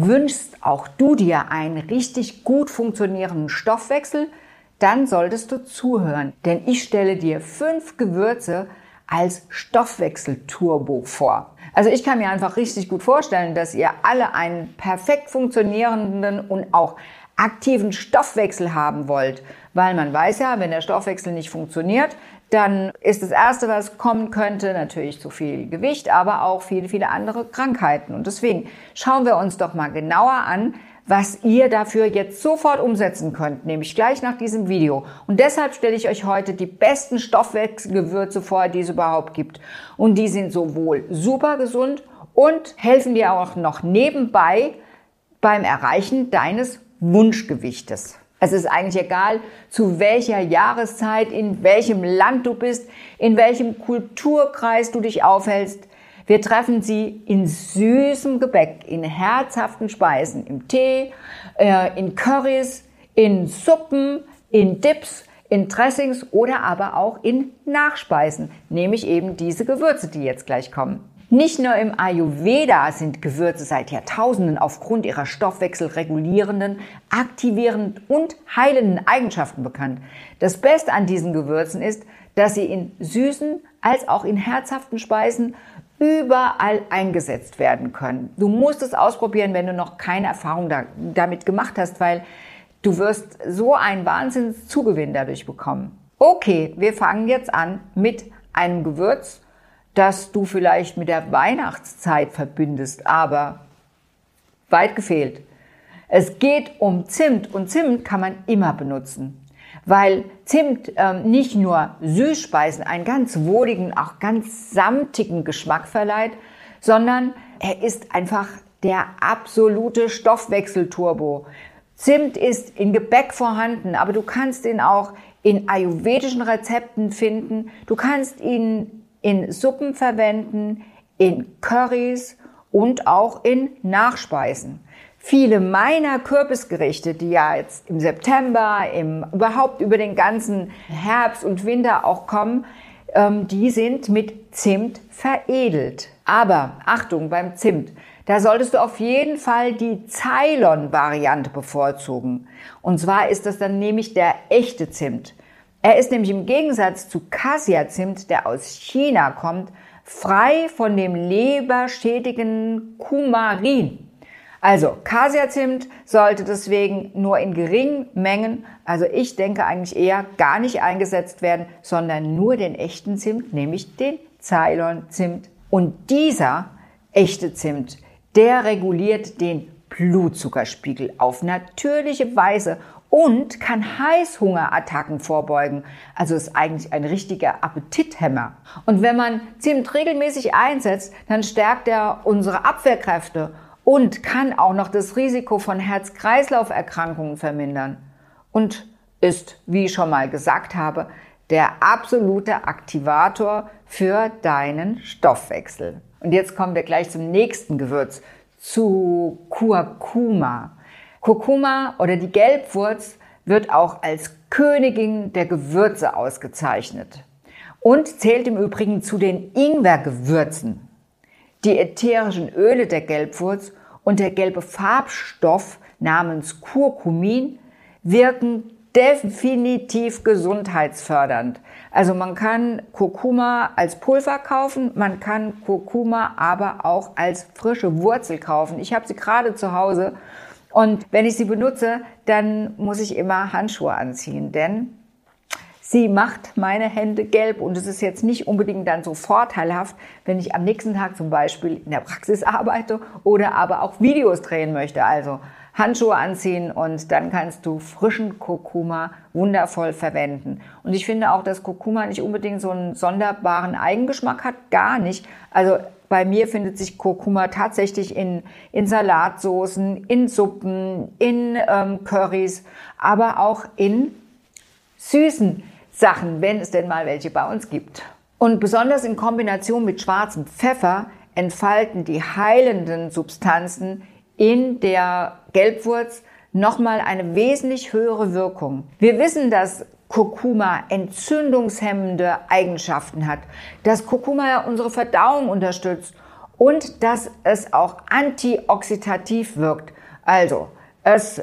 Wünschst auch du dir einen richtig gut funktionierenden Stoffwechsel, dann solltest du zuhören, denn ich stelle dir fünf Gewürze als Stoffwechselturbo vor. Also ich kann mir einfach richtig gut vorstellen, dass ihr alle einen perfekt funktionierenden und auch aktiven Stoffwechsel haben wollt, weil man weiß ja, wenn der Stoffwechsel nicht funktioniert, dann ist das Erste, was kommen könnte, natürlich zu viel Gewicht, aber auch viele, viele andere Krankheiten. Und deswegen schauen wir uns doch mal genauer an, was ihr dafür jetzt sofort umsetzen könnt, nämlich gleich nach diesem Video. Und deshalb stelle ich euch heute die besten Stoffwechselgewürze vor, die es überhaupt gibt. Und die sind sowohl super gesund und helfen dir auch noch nebenbei beim Erreichen deines Wunschgewichtes. Es ist eigentlich egal, zu welcher Jahreszeit, in welchem Land du bist, in welchem Kulturkreis du dich aufhältst. Wir treffen sie in süßem Gebäck, in herzhaften Speisen, im Tee, äh, in Currys, in Suppen, in Dips, in Dressings oder aber auch in Nachspeisen, nämlich eben diese Gewürze, die jetzt gleich kommen. Nicht nur im Ayurveda sind Gewürze seit Jahrtausenden aufgrund ihrer stoffwechselregulierenden, aktivierenden und heilenden Eigenschaften bekannt. Das Beste an diesen Gewürzen ist, dass sie in süßen als auch in herzhaften Speisen überall eingesetzt werden können. Du musst es ausprobieren, wenn du noch keine Erfahrung da, damit gemacht hast, weil du wirst so einen Wahnsinnszugewinn dadurch bekommen. Okay, wir fangen jetzt an mit einem Gewürz, das du vielleicht mit der Weihnachtszeit verbindest, aber weit gefehlt. Es geht um Zimt und Zimt kann man immer benutzen, weil Zimt ähm, nicht nur Süßspeisen einen ganz wohligen, auch ganz samtigen Geschmack verleiht, sondern er ist einfach der absolute Stoffwechselturbo. Zimt ist in Gebäck vorhanden, aber du kannst ihn auch in ayurvedischen Rezepten finden. Du kannst ihn in Suppen verwenden, in Currys und auch in Nachspeisen. Viele meiner Kürbisgerichte, die ja jetzt im September, im, überhaupt über den ganzen Herbst und Winter auch kommen, ähm, die sind mit Zimt veredelt. Aber Achtung beim Zimt, da solltest du auf jeden Fall die Ceylon-Variante bevorzugen. Und zwar ist das dann nämlich der echte Zimt. Er ist nämlich im Gegensatz zu Cassia-Zimt, der aus China kommt, frei von dem leberschädigen Kumarin. Also Cassia-Zimt sollte deswegen nur in geringen Mengen, also ich denke eigentlich eher gar nicht eingesetzt werden, sondern nur den echten Zimt, nämlich den Ceylon-Zimt. Und dieser echte Zimt, der reguliert den Blutzuckerspiegel auf natürliche Weise und kann Heißhungerattacken vorbeugen. Also ist eigentlich ein richtiger Appetithämmer. Und wenn man Zimt regelmäßig einsetzt, dann stärkt er unsere Abwehrkräfte und kann auch noch das Risiko von Herz-Kreislauf-Erkrankungen vermindern. Und ist, wie ich schon mal gesagt habe, der absolute Aktivator für deinen Stoffwechsel. Und jetzt kommen wir gleich zum nächsten Gewürz, zu Kurkuma. Kurkuma oder die Gelbwurz wird auch als Königin der Gewürze ausgezeichnet und zählt im Übrigen zu den Ingwergewürzen. Die ätherischen Öle der Gelbwurz und der gelbe Farbstoff namens Kurkumin wirken definitiv gesundheitsfördernd. Also man kann Kurkuma als Pulver kaufen, man kann Kurkuma aber auch als frische Wurzel kaufen. Ich habe sie gerade zu Hause und wenn ich sie benutze, dann muss ich immer Handschuhe anziehen, denn sie macht meine Hände gelb und es ist jetzt nicht unbedingt dann so vorteilhaft, wenn ich am nächsten Tag zum Beispiel in der Praxis arbeite oder aber auch Videos drehen möchte. Also Handschuhe anziehen und dann kannst du frischen Kurkuma wundervoll verwenden. Und ich finde auch, dass Kurkuma nicht unbedingt so einen sonderbaren Eigengeschmack hat, gar nicht. Also bei mir findet sich Kurkuma tatsächlich in, in Salatsoßen, in Suppen, in ähm, Currys, aber auch in süßen Sachen, wenn es denn mal welche bei uns gibt. Und besonders in Kombination mit schwarzem Pfeffer entfalten die heilenden Substanzen in der Gelbwurz nochmal eine wesentlich höhere Wirkung. Wir wissen, dass Kurkuma entzündungshemmende Eigenschaften hat, dass Kurkuma unsere Verdauung unterstützt und dass es auch antioxidativ wirkt. Also, es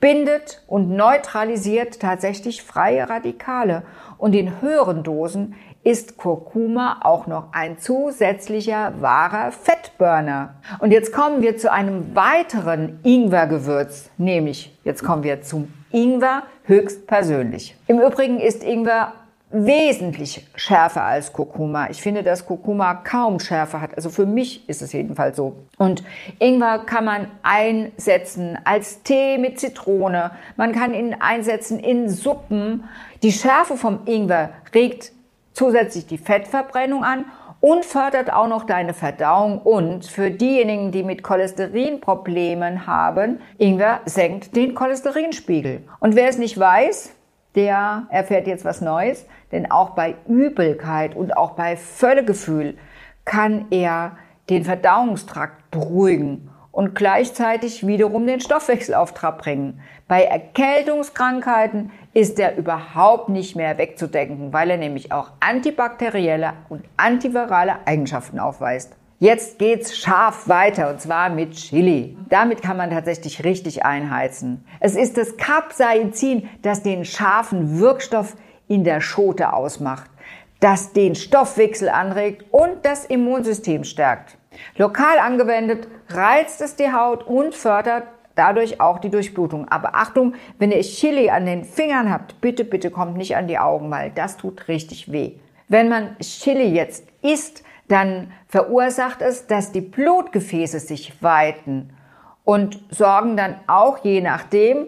bindet und neutralisiert tatsächlich freie Radikale. Und in höheren Dosen ist Kurkuma auch noch ein zusätzlicher wahrer Fettburner. Und jetzt kommen wir zu einem weiteren Ingwergewürz, nämlich jetzt kommen wir zum Ingwer höchstpersönlich. Im Übrigen ist Ingwer wesentlich schärfer als Kurkuma. Ich finde, dass Kurkuma kaum Schärfe hat. Also für mich ist es jedenfalls so. Und Ingwer kann man einsetzen als Tee mit Zitrone. Man kann ihn einsetzen in Suppen. Die Schärfe vom Ingwer regt zusätzlich die Fettverbrennung an und fördert auch noch deine Verdauung. Und für diejenigen, die mit Cholesterinproblemen haben, Ingwer senkt den Cholesterinspiegel. Und wer es nicht weiß, der erfährt jetzt was Neues, denn auch bei Übelkeit und auch bei Völlegefühl kann er den Verdauungstrakt beruhigen und gleichzeitig wiederum den Stoffwechsel auf Trab bringen. Bei Erkältungskrankheiten ist er überhaupt nicht mehr wegzudenken, weil er nämlich auch antibakterielle und antivirale Eigenschaften aufweist. Jetzt geht's scharf weiter und zwar mit Chili. Damit kann man tatsächlich richtig einheizen. Es ist das Capsaicin, das den scharfen Wirkstoff in der Schote ausmacht, das den Stoffwechsel anregt und das Immunsystem stärkt. Lokal angewendet reizt es die Haut und fördert dadurch auch die Durchblutung. Aber Achtung, wenn ihr Chili an den Fingern habt, bitte, bitte kommt nicht an die Augen, weil das tut richtig weh. Wenn man Chili jetzt isst, dann verursacht es, dass die Blutgefäße sich weiten und sorgen dann auch je nachdem,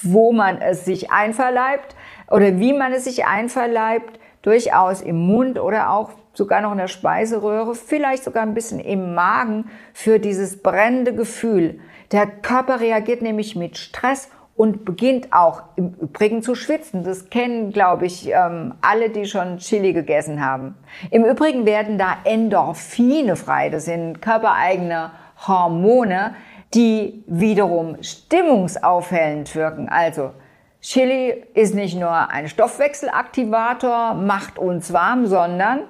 wo man es sich einverleibt oder wie man es sich einverleibt, durchaus im Mund oder auch sogar noch in der Speiseröhre, vielleicht sogar ein bisschen im Magen für dieses brennende Gefühl. Der Körper reagiert nämlich mit Stress und beginnt auch im Übrigen zu schwitzen. Das kennen, glaube ich, ähm, alle, die schon Chili gegessen haben. Im Übrigen werden da Endorphine frei. Das sind körpereigene Hormone, die wiederum stimmungsaufhellend wirken. Also Chili ist nicht nur ein Stoffwechselaktivator, macht uns warm, sondern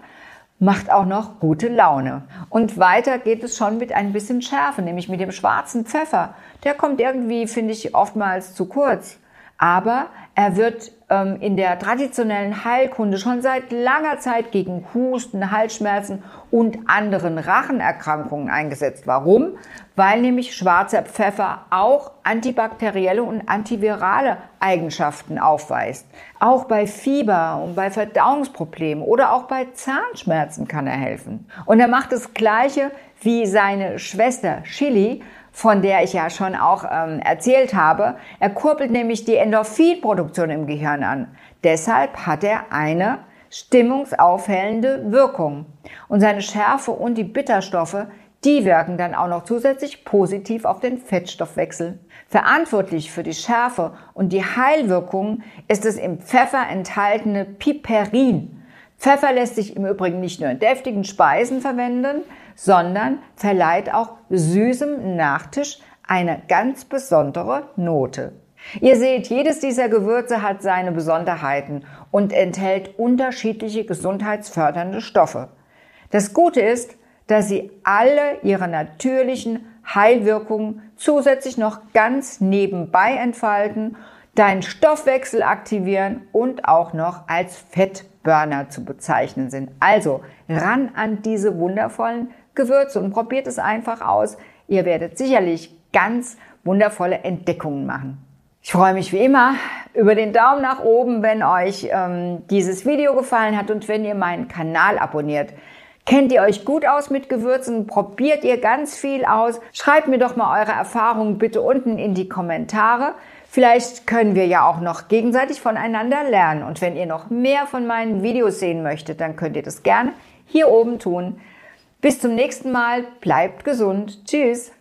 macht auch noch gute Laune. Und weiter geht es schon mit ein bisschen Schärfe, nämlich mit dem schwarzen Pfeffer. Der kommt irgendwie, finde ich, oftmals zu kurz. Aber er wird ähm, in der traditionellen Heilkunde schon seit langer Zeit gegen Husten, Halsschmerzen und anderen Rachenerkrankungen eingesetzt. Warum? Weil nämlich schwarzer Pfeffer auch antibakterielle und antivirale Eigenschaften aufweist. Auch bei Fieber und bei Verdauungsproblemen oder auch bei Zahnschmerzen kann er helfen. Und er macht das Gleiche wie seine Schwester Chili, von der ich ja schon auch ähm, erzählt habe. Er kurbelt nämlich die Endorphinproduktion im Gehirn an. Deshalb hat er eine stimmungsaufhellende Wirkung. Und seine Schärfe und die Bitterstoffe, die wirken dann auch noch zusätzlich positiv auf den Fettstoffwechsel. Verantwortlich für die Schärfe und die Heilwirkung ist das im Pfeffer enthaltene Piperin. Pfeffer lässt sich im Übrigen nicht nur in deftigen Speisen verwenden, sondern verleiht auch süßem Nachtisch eine ganz besondere Note. Ihr seht, jedes dieser Gewürze hat seine Besonderheiten und enthält unterschiedliche gesundheitsfördernde Stoffe. Das Gute ist, dass sie alle ihre natürlichen Heilwirkungen zusätzlich noch ganz nebenbei entfalten, deinen Stoffwechsel aktivieren und auch noch als Fettburner zu bezeichnen sind. Also ran an diese wundervollen Gewürze und probiert es einfach aus. Ihr werdet sicherlich ganz wundervolle Entdeckungen machen. Ich freue mich wie immer über den Daumen nach oben, wenn euch ähm, dieses Video gefallen hat und wenn ihr meinen Kanal abonniert. Kennt ihr euch gut aus mit Gewürzen? Probiert ihr ganz viel aus? Schreibt mir doch mal eure Erfahrungen bitte unten in die Kommentare. Vielleicht können wir ja auch noch gegenseitig voneinander lernen. Und wenn ihr noch mehr von meinen Videos sehen möchtet, dann könnt ihr das gerne hier oben tun. Bis zum nächsten Mal. Bleibt gesund. Tschüss.